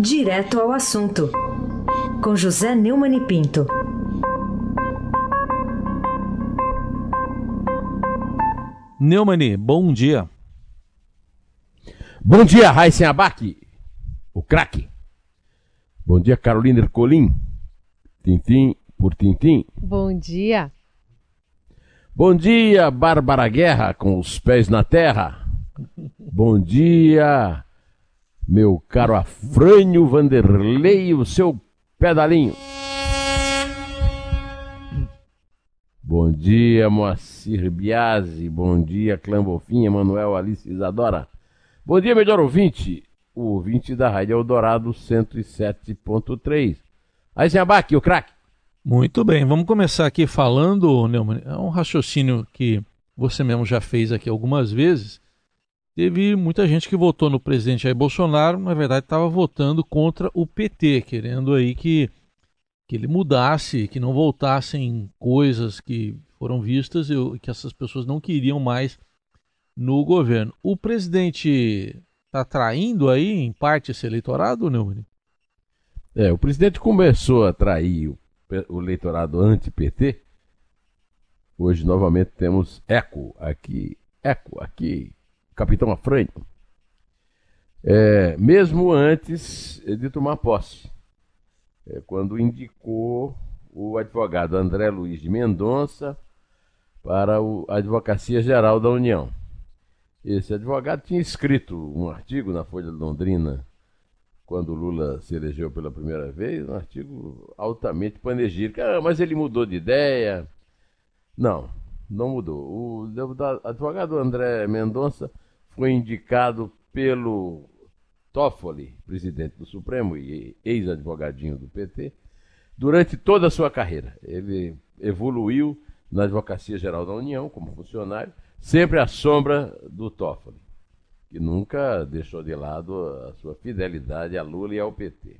Direto ao assunto, com José Neumann e Pinto. Neumani, bom dia. Bom dia, Raíssen Abac, o craque. Bom dia, Carolina Ercolim, tintim por tintim. Bom dia. Bom dia, Bárbara Guerra, com os pés na terra. Bom dia, meu caro Afrânio Vanderlei, o seu pedalinho. Bom dia, Moacir Biasi. Bom dia, Clã Bofinha, Manuel Alice Isadora. Bom dia, melhor ouvinte. O ouvinte da Rádio Eldorado 107.3. Aí, Abac, o craque. Muito bem, vamos começar aqui falando, Neumann, é um raciocínio que você mesmo já fez aqui algumas vezes. Teve muita gente que votou no presidente Jair Bolsonaro, na verdade estava votando contra o PT, querendo aí que que ele mudasse, que não voltassem coisas que foram vistas e que essas pessoas não queriam mais no governo. O presidente está traindo aí, em parte, esse eleitorado, Neumann? É, o presidente começou a trair o, o eleitorado anti-PT. Hoje, novamente, temos eco aqui, eco aqui, Capitão Afrânio. É, mesmo antes de tomar posse é, quando indicou o advogado André Luiz de Mendonça para a Advocacia Geral da União. Esse advogado tinha escrito um artigo na Folha de Londrina quando Lula se elegeu pela primeira vez, um artigo altamente panegírico. Ah, mas ele mudou de ideia. Não, não mudou. O advogado André Mendonça foi indicado pelo Toffoli, presidente do Supremo e ex-advogadinho do PT, durante toda a sua carreira. Ele evoluiu na Advocacia Geral da União como funcionário, sempre à sombra do Toffoli, que nunca deixou de lado a sua fidelidade a Lula e ao PT.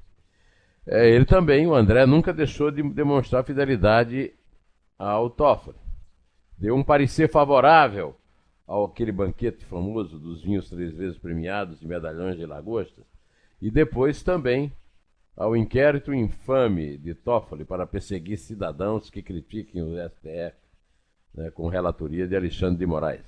É, ele também, o André, nunca deixou de demonstrar fidelidade ao Toffoli. Deu um parecer favorável ao aquele banquete famoso dos vinhos três vezes premiados e medalhões de lagostas, e depois também ao inquérito infame de Toffoli para perseguir cidadãos que critiquem o STF, né, com relatoria de Alexandre de Moraes.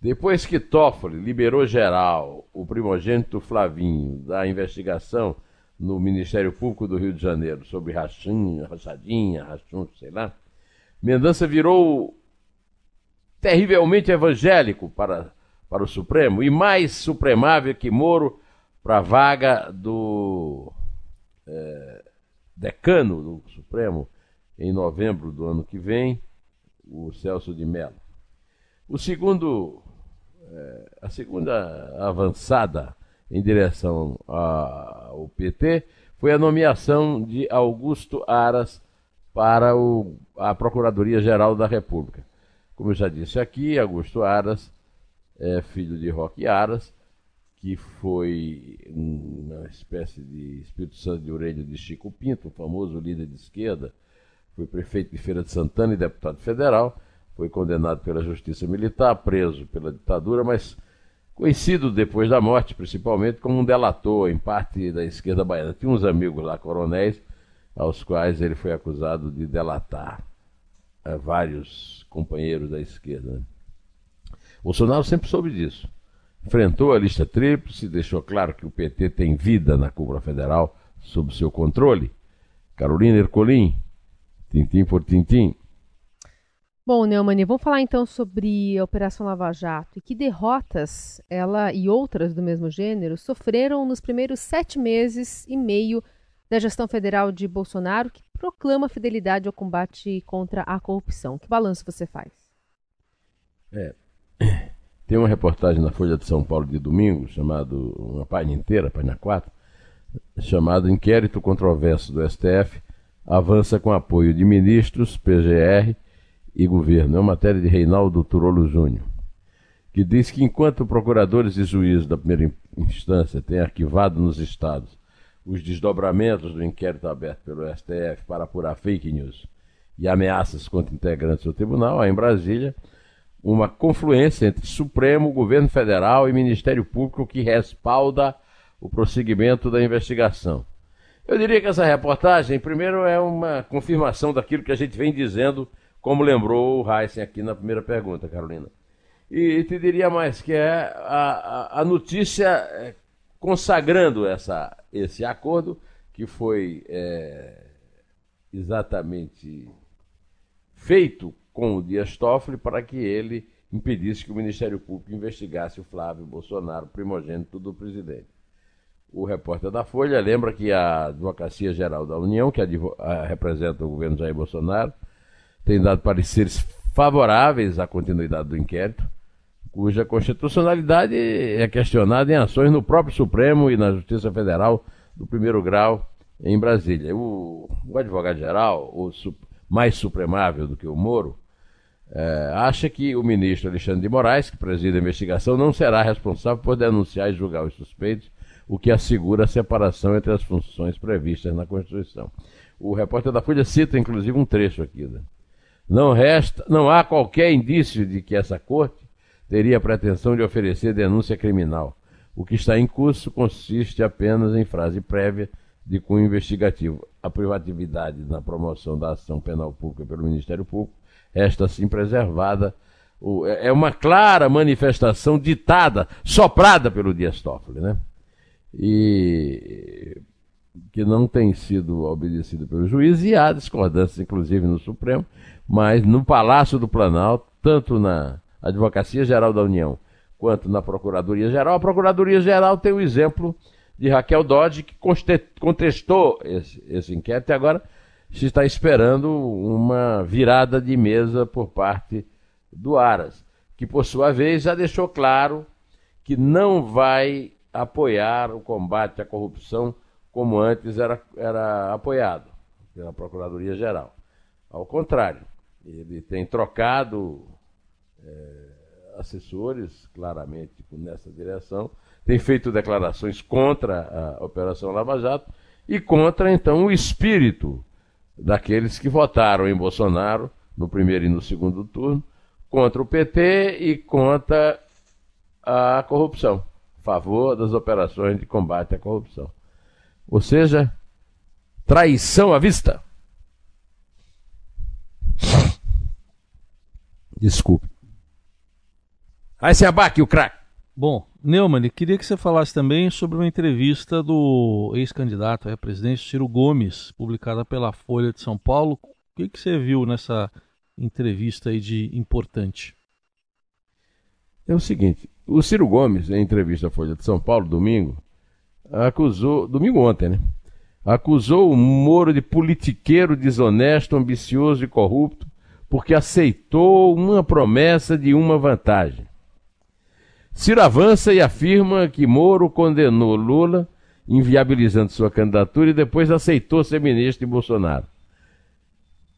Depois que Toffoli liberou geral o primogênito Flavinho da investigação no Ministério Público do Rio de Janeiro sobre rachim, rachadinha, rachum, sei lá, Mendonça virou terrivelmente evangélico para, para o Supremo e mais supremável que Moro para a vaga do é, decano do Supremo em novembro do ano que vem, o Celso de Mello. O segundo, é, a segunda avançada em direção ao PT foi a nomeação de Augusto Aras para o, a Procuradoria-Geral da República. Como eu já disse aqui, Augusto Aras é filho de Roque Aras, que foi uma espécie de Espírito Santo de orelha de Chico Pinto, o famoso líder de esquerda, foi prefeito de Feira de Santana e deputado federal, foi condenado pela justiça militar, preso pela ditadura, mas conhecido depois da morte, principalmente, como um delator em parte da esquerda baiana. Tinha uns amigos lá, coronéis, aos quais ele foi acusado de delatar a vários companheiros da esquerda. Bolsonaro sempre soube disso. Enfrentou a lista tríplice, deixou claro que o PT tem vida na cúpula federal sob seu controle. Carolina Ercolim, tintim por tintim. Bom, Neumani, vamos falar então sobre a Operação Lava Jato e que derrotas ela e outras do mesmo gênero sofreram nos primeiros sete meses e meio da gestão federal de Bolsonaro, que proclama fidelidade ao combate contra a corrupção. Que balanço você faz? É, tem uma reportagem na Folha de São Paulo de domingo, chamado, uma página inteira, página 4, chamado Inquérito Controverso do STF, avança com apoio de ministros, PGR e governo. É uma matéria de Reinaldo Turolo Júnior, que diz que enquanto procuradores e juízes da primeira instância têm arquivado nos estados os desdobramentos do inquérito aberto pelo STF para apurar fake news e ameaças contra integrantes do tribunal, há em Brasília uma confluência entre Supremo, Governo Federal e Ministério Público que respalda o prosseguimento da investigação. Eu diria que essa reportagem, primeiro, é uma confirmação daquilo que a gente vem dizendo, como lembrou o Heisen aqui na primeira pergunta, Carolina. E te diria mais que é a, a, a notícia é, consagrando essa, esse acordo, que foi é, exatamente feito com o Dias Toffoli para que ele impedisse que o Ministério Público investigasse o Flávio Bolsonaro, primogênito do presidente. O repórter da Folha lembra que a Advocacia Geral da União, que representa o governo Jair Bolsonaro, tem dado pareceres favoráveis à continuidade do inquérito, cuja constitucionalidade é questionada em ações no próprio Supremo e na Justiça Federal do primeiro grau em Brasília. O, o advogado-geral, o mais supremável do que o Moro, é, acha que o ministro Alexandre de Moraes, que preside a investigação, não será responsável por denunciar e julgar os suspeitos, o que assegura a separação entre as funções previstas na Constituição. O repórter da Folha cita, inclusive, um trecho aqui. Né? Não, resta, não há qualquer indício de que essa corte teria a pretensão de oferecer denúncia criminal. O que está em curso consiste apenas em frase prévia de cunho investigativo. A privatividade na promoção da ação penal pública pelo Ministério Público, esta assim preservada, é, é uma clara manifestação ditada, soprada pelo Dias Toffoli, né? E que não tem sido obedecido pelo juiz, e há discordâncias, inclusive, no Supremo, mas no Palácio do Planalto, tanto na Advocacia Geral da União quanto na Procuradoria Geral, a Procuradoria Geral tem o exemplo de Raquel Dodge, que contestou esse, esse inquérito e agora se está esperando uma virada de mesa por parte do Aras, que por sua vez já deixou claro que não vai apoiar o combate à corrupção como antes era, era apoiado pela Procuradoria Geral. Ao contrário, ele tem trocado assessores claramente nessa direção, tem feito declarações contra a Operação Lava Jato e contra, então, o espírito daqueles que votaram em Bolsonaro no primeiro e no segundo turno, contra o PT e contra a corrupção, a favor das operações de combate à corrupção. Ou seja, traição à vista. Desculpe. Aí se abaque o craque. Bom, Neumann, queria que você falasse também sobre uma entrevista do ex-candidato à presidente Ciro Gomes, publicada pela Folha de São Paulo. O que, que você viu nessa entrevista aí de importante? É o seguinte, o Ciro Gomes, em entrevista à Folha de São Paulo, domingo, acusou, domingo ontem, né? Acusou o Moro de politiqueiro desonesto, ambicioso e corrupto, porque aceitou uma promessa de uma vantagem. Ciro avança e afirma que Moro condenou Lula, inviabilizando sua candidatura, e depois aceitou ser ministro de Bolsonaro.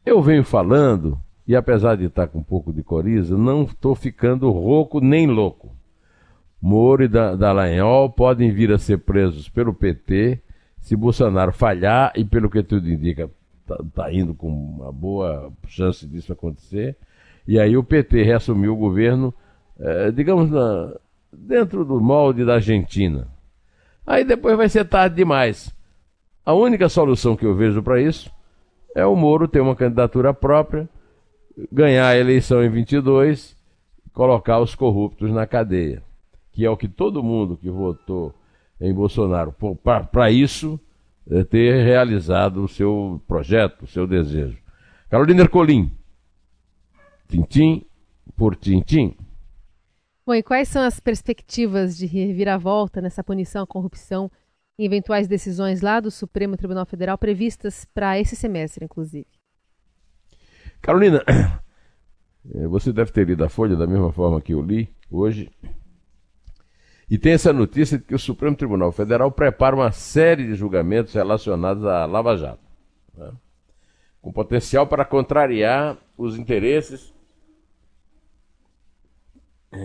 Eu venho falando, e apesar de estar com um pouco de coriza, não estou ficando rouco nem louco. Moro e Dallagnol podem vir a ser presos pelo PT se Bolsonaro falhar, e pelo que tudo indica, está tá indo com uma boa chance disso acontecer. E aí o PT reassumiu o governo, eh, digamos, na, dentro do molde da Argentina. Aí depois vai ser tarde demais. A única solução que eu vejo para isso é o Moro ter uma candidatura própria, ganhar a eleição em 22, colocar os corruptos na cadeia, que é o que todo mundo que votou em Bolsonaro para isso é ter realizado o seu projeto, o seu desejo. Carolina Ercolim, tintim por tintim. Bom, e quais são as perspectivas de reviravolta nessa punição à corrupção em eventuais decisões lá do Supremo Tribunal Federal previstas para esse semestre, inclusive? Carolina, você deve ter lido a Folha da mesma forma que eu li hoje. E tem essa notícia de que o Supremo Tribunal Federal prepara uma série de julgamentos relacionados à Lava Jato, né? com potencial para contrariar os interesses eh,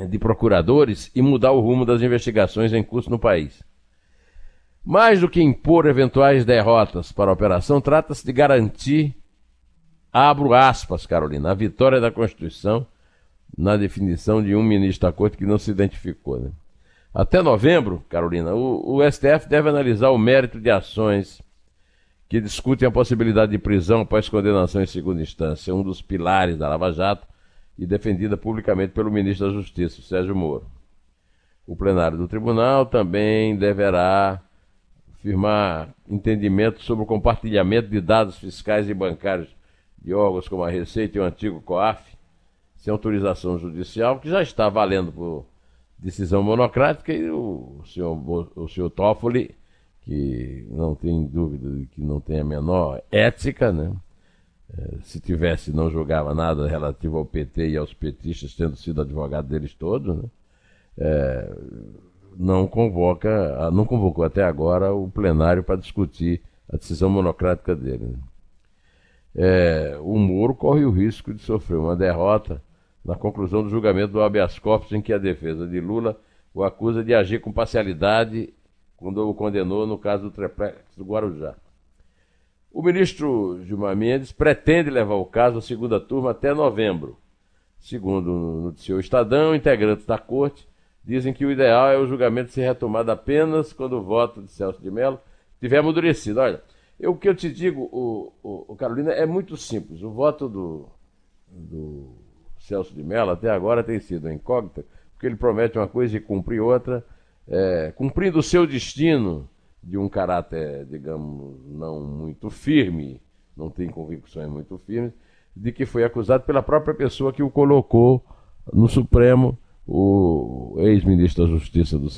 de procuradores e mudar o rumo das investigações em curso no país. Mais do que impor eventuais derrotas para a operação, trata-se de garantir, abro aspas, Carolina, a vitória da Constituição na definição de um ministro da Corte que não se identificou. Né? Até novembro, Carolina, o, o STF deve analisar o mérito de ações que discutem a possibilidade de prisão após condenação em segunda instância, um dos pilares da Lava Jato e defendida publicamente pelo ministro da Justiça, Sérgio Moro. O plenário do tribunal também deverá firmar entendimento sobre o compartilhamento de dados fiscais e bancários de órgãos como a Receita e o antigo COAF, sem autorização judicial, que já está valendo por decisão monocrática, e o senhor, o senhor Toffoli, que não tem dúvida de que não tem a menor ética, né? É, se tivesse, não julgava nada relativo ao PT e aos petistas, tendo sido advogado deles todos, né? É, não convoca, não convocou até agora o plenário para discutir a decisão monocrática dele. É, o Moro corre o risco de sofrer uma derrota na conclusão do julgamento do habeas corpus em que a defesa de Lula o acusa de agir com parcialidade quando o condenou no caso do triplex do Guarujá. O ministro Gilmar Mendes pretende levar o caso à segunda turma até novembro. Segundo o Estadão, integrantes da corte dizem que o ideal é o julgamento ser retomado apenas quando o voto de Celso de Mello tiver amadurecido. Olha, eu, o que eu te digo, o, o, o Carolina, é muito simples. O voto do, do Celso de Mello até agora tem sido incógnita, porque ele promete uma coisa e cumpre outra, é, cumprindo o seu destino de um caráter, digamos, não muito firme, não tem convicções muito firmes, de que foi acusado pela própria pessoa que o colocou no Supremo, o ex-ministro da Justiça do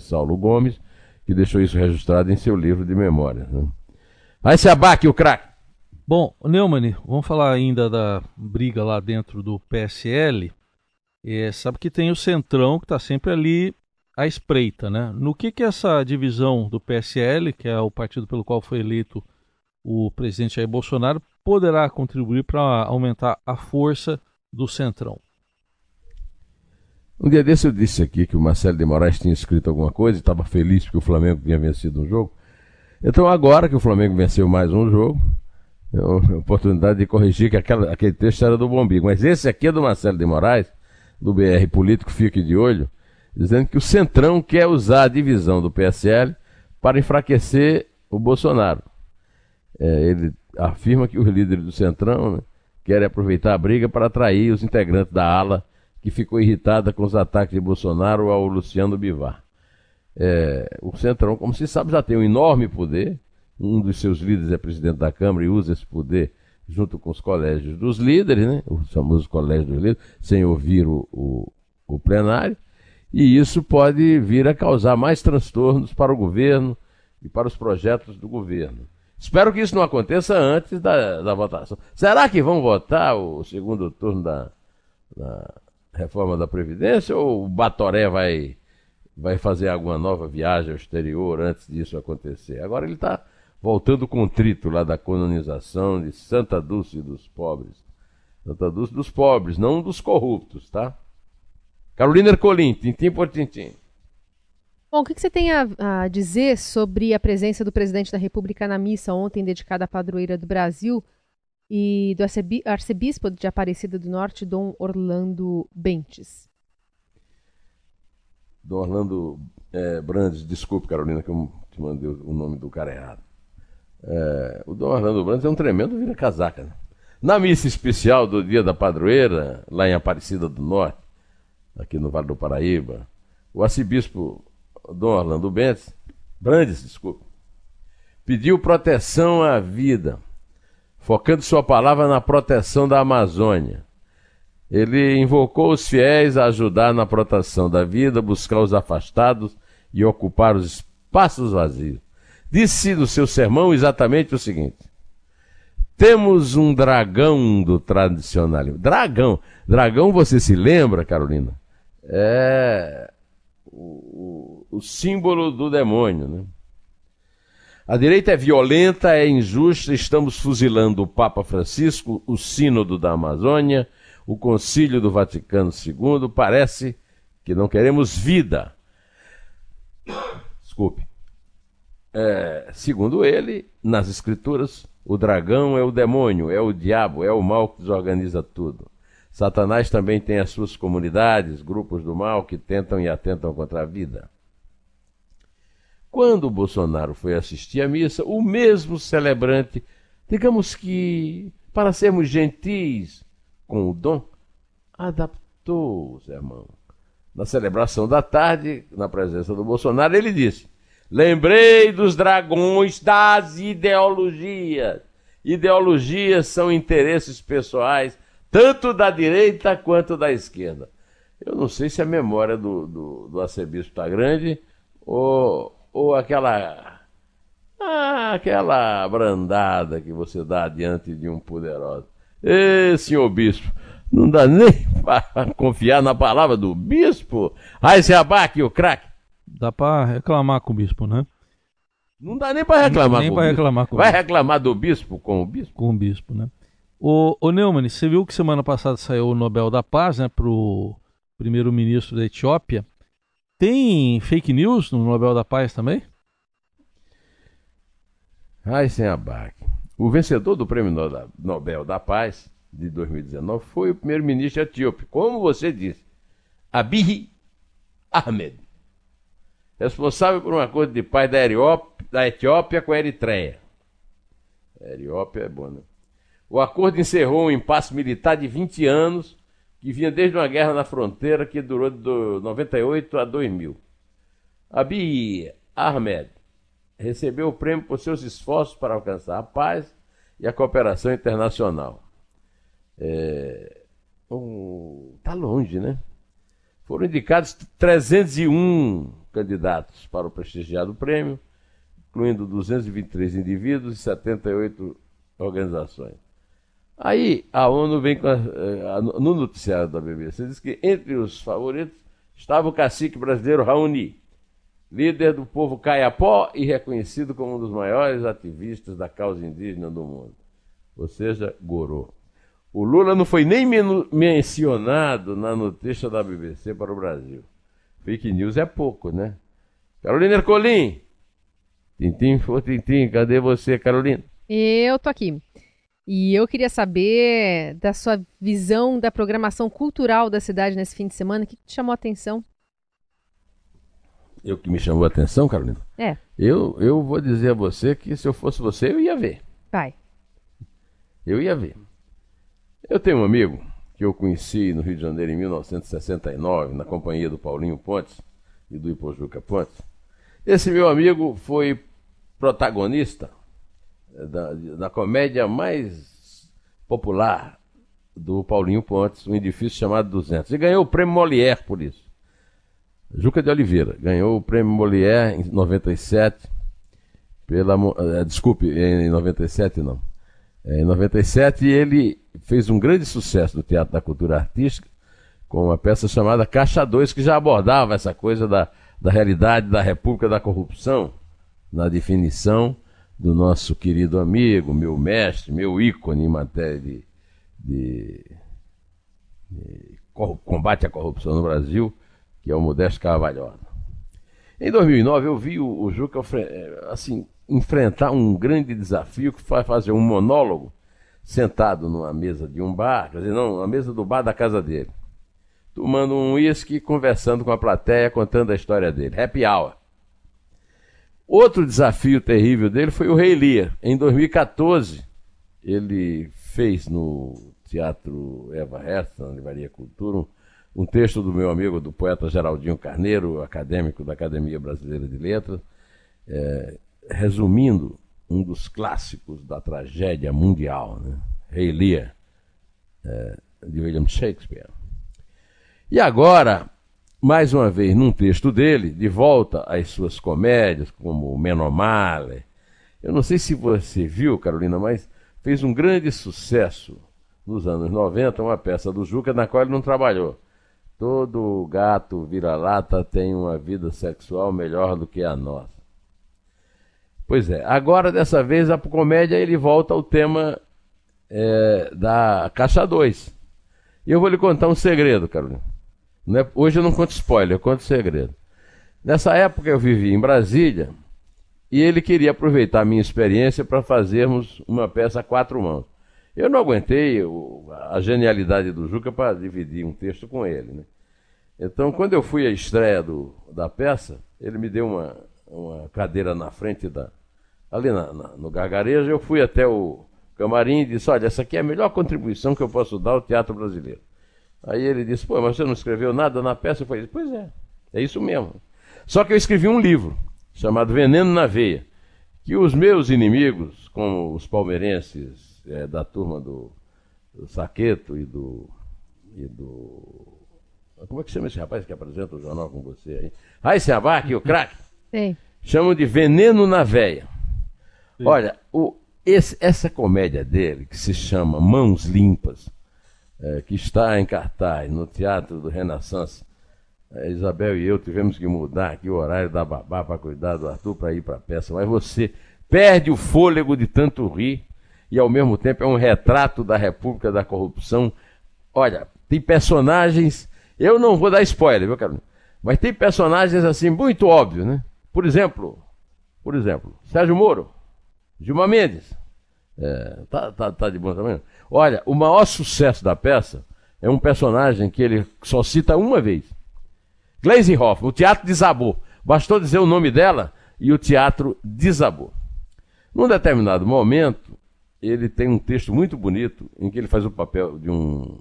Saulo Gomes, que deixou isso registrado em seu livro de memórias. Né? Vai se abaque o craque! Bom, Neumann, vamos falar ainda da briga lá dentro do PSL. É, sabe que tem o Centrão que está sempre ali à espreita, né? No que que essa divisão do PSL, que é o partido pelo qual foi eleito o presidente Jair Bolsonaro, poderá contribuir para aumentar a força do Centrão? Um dia desse eu disse aqui que o Marcelo de Moraes tinha escrito alguma coisa e estava feliz porque o Flamengo tinha vencido um jogo. Então agora que o Flamengo venceu mais um jogo, a oportunidade de corrigir que aquela, aquele texto era do Bombigo. Mas esse aqui é do Marcelo de Moraes, do BR Político, fique de olho, dizendo que o Centrão quer usar a divisão do PSL para enfraquecer o Bolsonaro. É, ele afirma que os líderes do Centrão né, querem aproveitar a briga para atrair os integrantes da ala que ficou irritada com os ataques de Bolsonaro ao Luciano Bivar. É, o Centrão, como se sabe, já tem um enorme poder, um dos seus líderes é presidente da Câmara e usa esse poder junto com os colégios dos líderes, né? os famosos colégios dos líderes, sem ouvir o, o, o plenário, e isso pode vir a causar mais transtornos para o governo e para os projetos do governo. Espero que isso não aconteça antes da, da votação. Será que vão votar o segundo turno da, da reforma da Previdência ou o Batoré vai, vai fazer alguma nova viagem ao exterior antes disso acontecer? Agora ele está voltando contrito lá da colonização de Santa Dulce dos pobres. Santa Dulce dos pobres, não dos corruptos, tá? Carolina Ercolim, tintim por tintim. Bom, o que, você tem a, a, dizer sobre a presença do presidente da República na missa ontem dedicada à padroeira do Brasil e do arcebispo de Aparecida do Norte, Dom Orlando Bentes? Dom Orlando é, Brandes, desculpe, Carolina, que eu te mandei o nome do cara errado. É, o Dom Orlando Brandes é um tremendo vira-casaca. Né? Na missa especial do dia da padroeira, lá em Aparecida do Norte, aqui no Vale do Paraíba, o arcebispo Dom Orlando Brandes, Brandes, pediu proteção à vida, focando sua palavra na proteção da Amazônia. Ele invocou os fiéis a ajudar na proteção da vida, buscar os afastados e ocupar os espaços vazios disse no seu sermão exatamente o seguinte: temos um dragão do tradicionalismo. Dragão. Dragão, você se lembra, Carolina? É o, o, símbolo do demônio, né? A direita é violenta, é injusta, estamos fuzilando o Papa Francisco, o Sínodo da Amazônia, o Concílio do Vaticano II, parece que não queremos vida. Desculpe. É, segundo ele, nas escrituras, o dragão é o demônio, é o diabo, é o mal que desorganiza tudo. Satanás também tem as suas comunidades, grupos do mal que tentam e atentam contra a vida. Quando o Bolsonaro foi assistir à missa, o mesmo celebrante, digamos que, para sermos gentis com o dom, adaptou o sermão. Na celebração da tarde, na presença do Bolsonaro, ele disse: Lembrei dos dragões das ideologias. Ideologias são interesses pessoais, tanto da direita quanto da esquerda. Eu não sei se a memória do, do, do arcebispo está grande ou, ou aquela. Ah, aquela brandada que você dá diante de um poderoso. Ê, senhor bispo, não dá nem para confiar na palavra do bispo. Aí se abaque o craque. Dá para reclamar com o bispo, né? Não dá nem para reclamar nem com o bispo. reclamar com o Vai bispo. reclamar do bispo com o bispo? Com o bispo, né? Ô Neumann, você viu que semana passada saiu o Nobel da Paz, né, pro primeiro-ministro da Etiópia. Tem fake news no Nobel da Paz também? Ai, sem abaque. O vencedor do Prêmio No- Nobel da Paz de 2019 foi o primeiro-ministro etíope, como você disse, Abiy Ahmed, responsável por um acordo de paz da, Eriop- da Etiópia com a Eritreia. A Etiópia é bom, né? O acordo encerrou um impasse militar de 20 anos, que vinha desde uma guerra na fronteira que durou de 98 a 2000. Abiy Ahmed recebeu o prêmio por seus esforços para alcançar a paz e a cooperação internacional. É, tá longe, né? Foram indicados 301 candidatos para o prestigiado prêmio, incluindo 223 indivíduos e 78 organizações. Aí a ONU vem com a, eh, a- no noticiário da BBC diz que entre os favoritos estava o cacique brasileiro Raoni, líder do povo caiapó e reconhecido como um dos maiores ativistas da causa indígena do mundo. Ou seja, Gorô. O Lula não foi nem mencionado na notícia da BBC para o Brasil. Fake news é pouco, né? Carolina Ercolim. Tintim for tintim, cadê você, Carolina? Eu tô aqui. E eu queria saber da sua visão da programação cultural da cidade nesse fim de semana. O que te chamou a atenção? Eu que me chamou a atenção, Carolina. É, Eu, eu vou dizer a você que se eu fosse você, eu ia ver. vai. Eu ia ver. Eu tenho um amigo que eu conheci no Rio de Janeiro em 1969, na companhia do Paulinho Pontes e do Ipojuca Pontes. Esse meu amigo foi protagonista da, da comédia mais popular do Paulinho Pontes, um edifício chamado 200. E ganhou o prêmio Molière por isso. Juca de Oliveira ganhou o prêmio Molière em 97 pela eh, desculpe, em 97 não. É, Em 97 ele fez um grande sucesso no Teatro da Cultura Artística com uma peça chamada Caixa 2 que já abordava essa coisa da, da realidade da República da Corrupção na definição do nosso querido amigo, meu mestre, meu ícone em matéria de, de- de combate à corrupção no Brasil, que é o Modesto Carvalhosa. Em 2009 eu vi o, o Juca eh, assim, enfrentar um grande desafio que foi fazer um monólogo sentado numa mesa de um bar, quer dizer, não, na mesa do bar da casa dele, tomando um uísque, conversando com a plateia, contando a história dele. Happy hour. Outro desafio terrível dele foi o Rei Lear. Em 2014, ele fez no Teatro Eva Hester, na Livraria Cultura, um, um texto do meu amigo, do poeta Geraldinho Carneiro, acadêmico da Academia Brasileira de Letras, é, resumindo um dos clássicos da tragédia mundial, né? Rei Lear, é, de William Shakespeare. E agora, mais uma vez, num texto dele, de volta às suas comédias, como Menomale. Eu não sei se você viu, Carolina, mas fez um grande sucesso nos anos 90, uma peça do Juca na qual ele não trabalhou. Todo gato vira-lata tem uma vida sexual melhor do que a nossa. Pois é, agora dessa vez a comédia ele volta ao tema é, da Caixa 2. E eu vou lhe contar um segredo, Carolina. Não é- hoje eu não conto spoiler, eu conto segredo. Nessa época eu vivi em Brasília e ele queria aproveitar a minha experiência para fazermos uma peça a quatro mãos. Eu não aguentei a genialidade do Juca para dividir um texto com ele. Né? Então, quando eu fui à estreia do- da peça, ele me deu uma, uma cadeira na frente da. Ali na, na, no gargarejo, eu fui até o camarim e disse: Olha, essa aqui é a melhor contribuição que eu posso dar ao teatro brasileiro. Aí ele disse: Pô, mas você não escreveu nada na peça? Eu falei: Pois é, é isso mesmo. Só que eu escrevi um livro chamado Veneno na Veia, que os meus inimigos, como os palmeirenses é, da turma do, do Saqueto e do, e do. Como é que chama esse rapaz que apresenta o jornal com você aí? Raíssa Abac, o craque. Sim. Chamam de Veneno na Veia. Olha, o, esse, essa comédia dele, que se chama Mãos Limpas, é, que está em cartaz no Teatro do Renaissance, a Isabel e eu tivemos que mudar aqui o horário da babá para cuidar do Arthur para ir para a peça, mas você perde o fôlego de tanto rir e ao mesmo tempo é um retrato da República da Corrupção. Olha, tem personagens, eu não vou dar spoiler, viu, Carolina? Mas tem personagens assim muito óbvios, né? Por exemplo, por exemplo, Sérgio Moro, Gilmar Mendes. É, tá, tá, tá de bom tamanho? Olha, o maior sucesso da peça é um personagem que ele só cita uma vez. Glaze Hoffman, o teatro desabou. Bastou dizer o nome dela e o teatro desabou. Num determinado momento, ele tem um texto muito bonito em que ele faz o papel de um.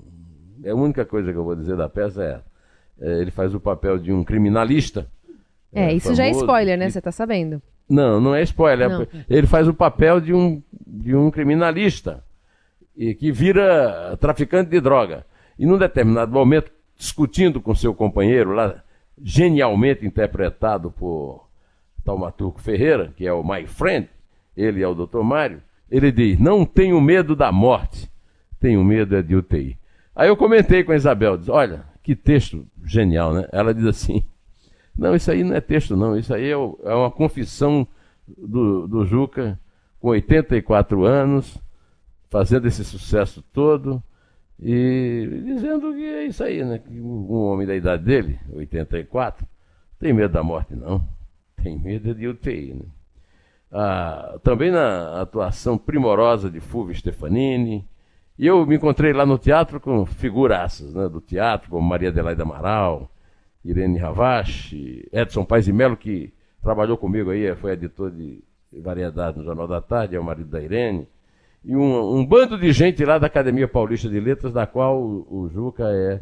É a única coisa que eu vou dizer da peça é, é ele faz o papel de um criminalista. É, é isso famoso, já é spoiler, né? Você está sabendo. Não, não é spoiler. Não. Ele faz o papel de um, de um criminalista e que vira traficante de droga. E num determinado momento, discutindo com seu companheiro lá, genialmente interpretado por Taumaturgo Ferreira, que é o My Friend, ele é o Dr. Mário, ele diz: Não tenho medo da morte, tenho medo é de UTI. Aí eu comentei com a Isabel, diz, olha, que texto genial, né? Ela diz assim: Não, isso aí não é texto, não, isso aí é, é uma confissão do, do Juca, com 84 anos, fazendo esse sucesso todo e dizendo que é isso aí, né? Que um homem da idade dele, 84, tem medo da morte, não. Tem medo de UTI, né? Ah, também na atuação primorosa de Fulvio Stefanini. E eu me encontrei lá no teatro com figuraças né, do teatro, como Maria Adelaide Amaral, Irene Ravache, Edson Paes e Melo, que trabalhou comigo aí, foi editor de variedade no Jornal da Tarde, é o marido da Irene e um, um, bando de gente lá da Academia Paulista de Letras, da qual o, o Juca é,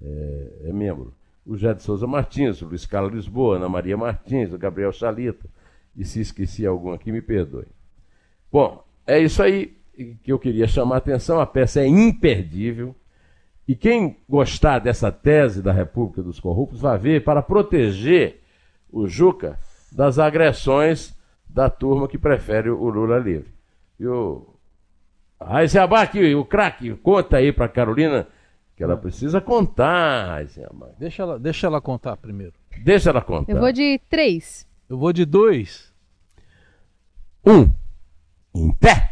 é, é, membro. O Jé de Souza Martins, o Luiz Carlos Lisboa, Ana Maria Martins, o Gabriel Chalita. E se esqueci algum aqui, me perdoe. Bom, é isso aí que eu queria chamar a atenção. A peça é imperdível. E quem gostar dessa tese da República dos Corruptos vai ver para proteger o Juca das agressões da turma que prefere o Lula livre. E o Raizeabá aqui, o craque, conta aí para Carolina que ela precisa contar, Raizeabá. Deixa ela, deixa ela contar primeiro. Deixa ela contar. Eu vou de três. Eu vou de dois. Um. Em pé.